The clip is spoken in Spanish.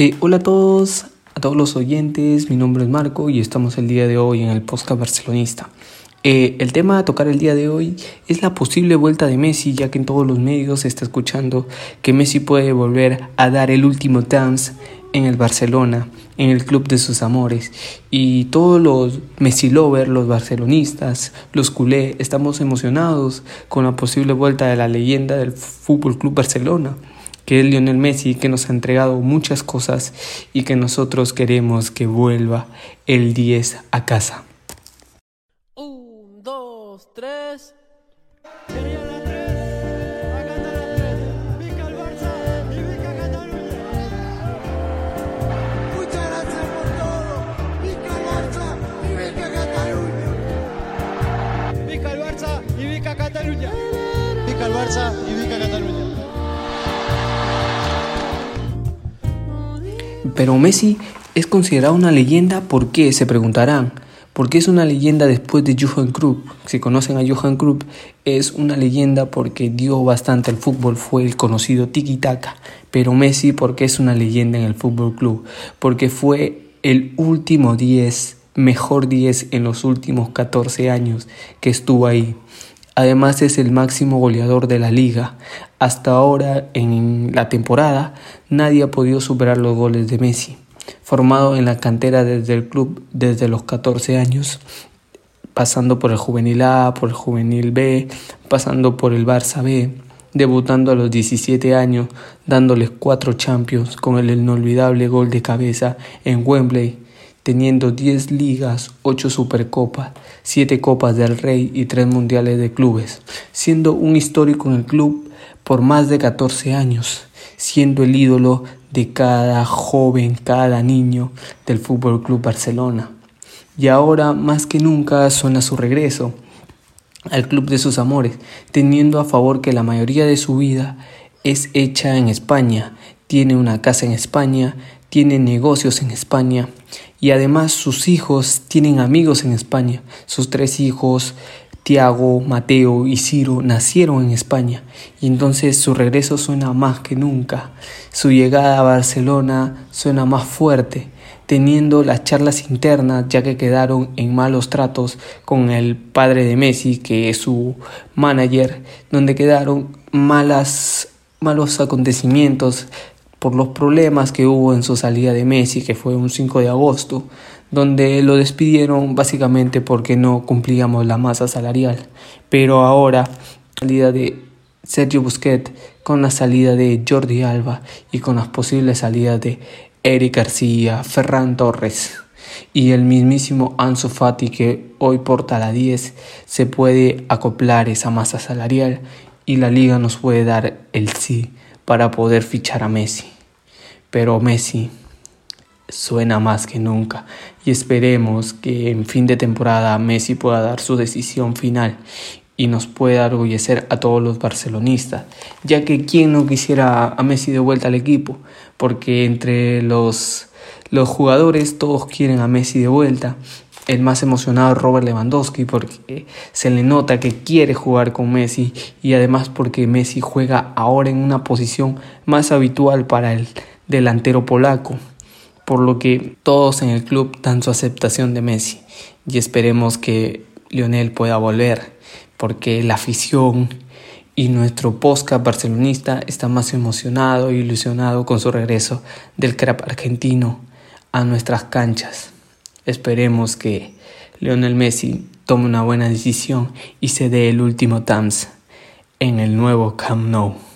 Eh, hola a todos, a todos los oyentes, mi nombre es Marco y estamos el día de hoy en el podcast barcelonista. Eh, el tema a tocar el día de hoy es la posible vuelta de Messi, ya que en todos los medios se está escuchando que Messi puede volver a dar el último dance en el Barcelona, en el club de sus amores. Y todos los Messi lovers, los barcelonistas, los culé, estamos emocionados con la posible vuelta de la leyenda del Fútbol Club Barcelona que es Lionel Messi, que nos ha entregado muchas cosas y que nosotros queremos que vuelva el 10 a casa. Un, dos, tres. Muchas gracias por todo. Vica el Barça y Vica Cataluña. Vica el Barça y Vica Cataluña. Pero Messi es considerado una leyenda, ¿por qué? Se preguntarán. ¿Por qué es una leyenda después de Johan Cruyff? Si conocen a Johan Cruyff, es una leyenda porque dio bastante al fútbol, fue el conocido tiki-taka. Pero Messi, porque es una leyenda en el fútbol club? Porque fue el último 10, mejor 10 en los últimos 14 años que estuvo ahí. Además es el máximo goleador de la liga. Hasta ahora en la temporada nadie ha podido superar los goles de Messi. Formado en la cantera desde el club desde los 14 años, pasando por el juvenil A, por el juvenil B, pasando por el Barça B, debutando a los 17 años, dándoles cuatro Champions con el inolvidable gol de cabeza en Wembley teniendo 10 ligas, 8 supercopas, 7 copas del Rey y 3 mundiales de clubes, siendo un histórico en el club por más de 14 años, siendo el ídolo de cada joven, cada niño del Fútbol Club Barcelona. Y ahora más que nunca suena su regreso al club de sus amores, teniendo a favor que la mayoría de su vida es hecha en España, tiene una casa en España, tiene negocios en España y además sus hijos tienen amigos en España. Sus tres hijos, Tiago, Mateo y Ciro, nacieron en España y entonces su regreso suena más que nunca. Su llegada a Barcelona suena más fuerte, teniendo las charlas internas ya que quedaron en malos tratos con el padre de Messi, que es su manager, donde quedaron malas malos acontecimientos por los problemas que hubo en su salida de Messi, que fue un 5 de agosto, donde lo despidieron básicamente porque no cumplíamos la masa salarial. Pero ahora, salida de Sergio Busquets, con la salida de Jordi Alba y con las posibles salidas de Eric García, Ferran Torres y el mismísimo Ansu Fati que hoy porta la 10, se puede acoplar esa masa salarial y la liga nos puede dar el sí para poder fichar a Messi. Pero Messi suena más que nunca y esperemos que en fin de temporada Messi pueda dar su decisión final y nos pueda orgullecer a todos los barcelonistas, ya que quién no quisiera a Messi de vuelta al equipo, porque entre los, los jugadores todos quieren a Messi de vuelta el más emocionado Robert Lewandowski porque se le nota que quiere jugar con Messi y además porque Messi juega ahora en una posición más habitual para el delantero polaco, por lo que todos en el club dan su aceptación de Messi y esperemos que Lionel pueda volver porque la afición y nuestro podcast barcelonista está más emocionado e ilusionado con su regreso del crap argentino a nuestras canchas. Esperemos que Lionel Messi tome una buena decisión y se dé el último TAMS en el nuevo Camp Nou.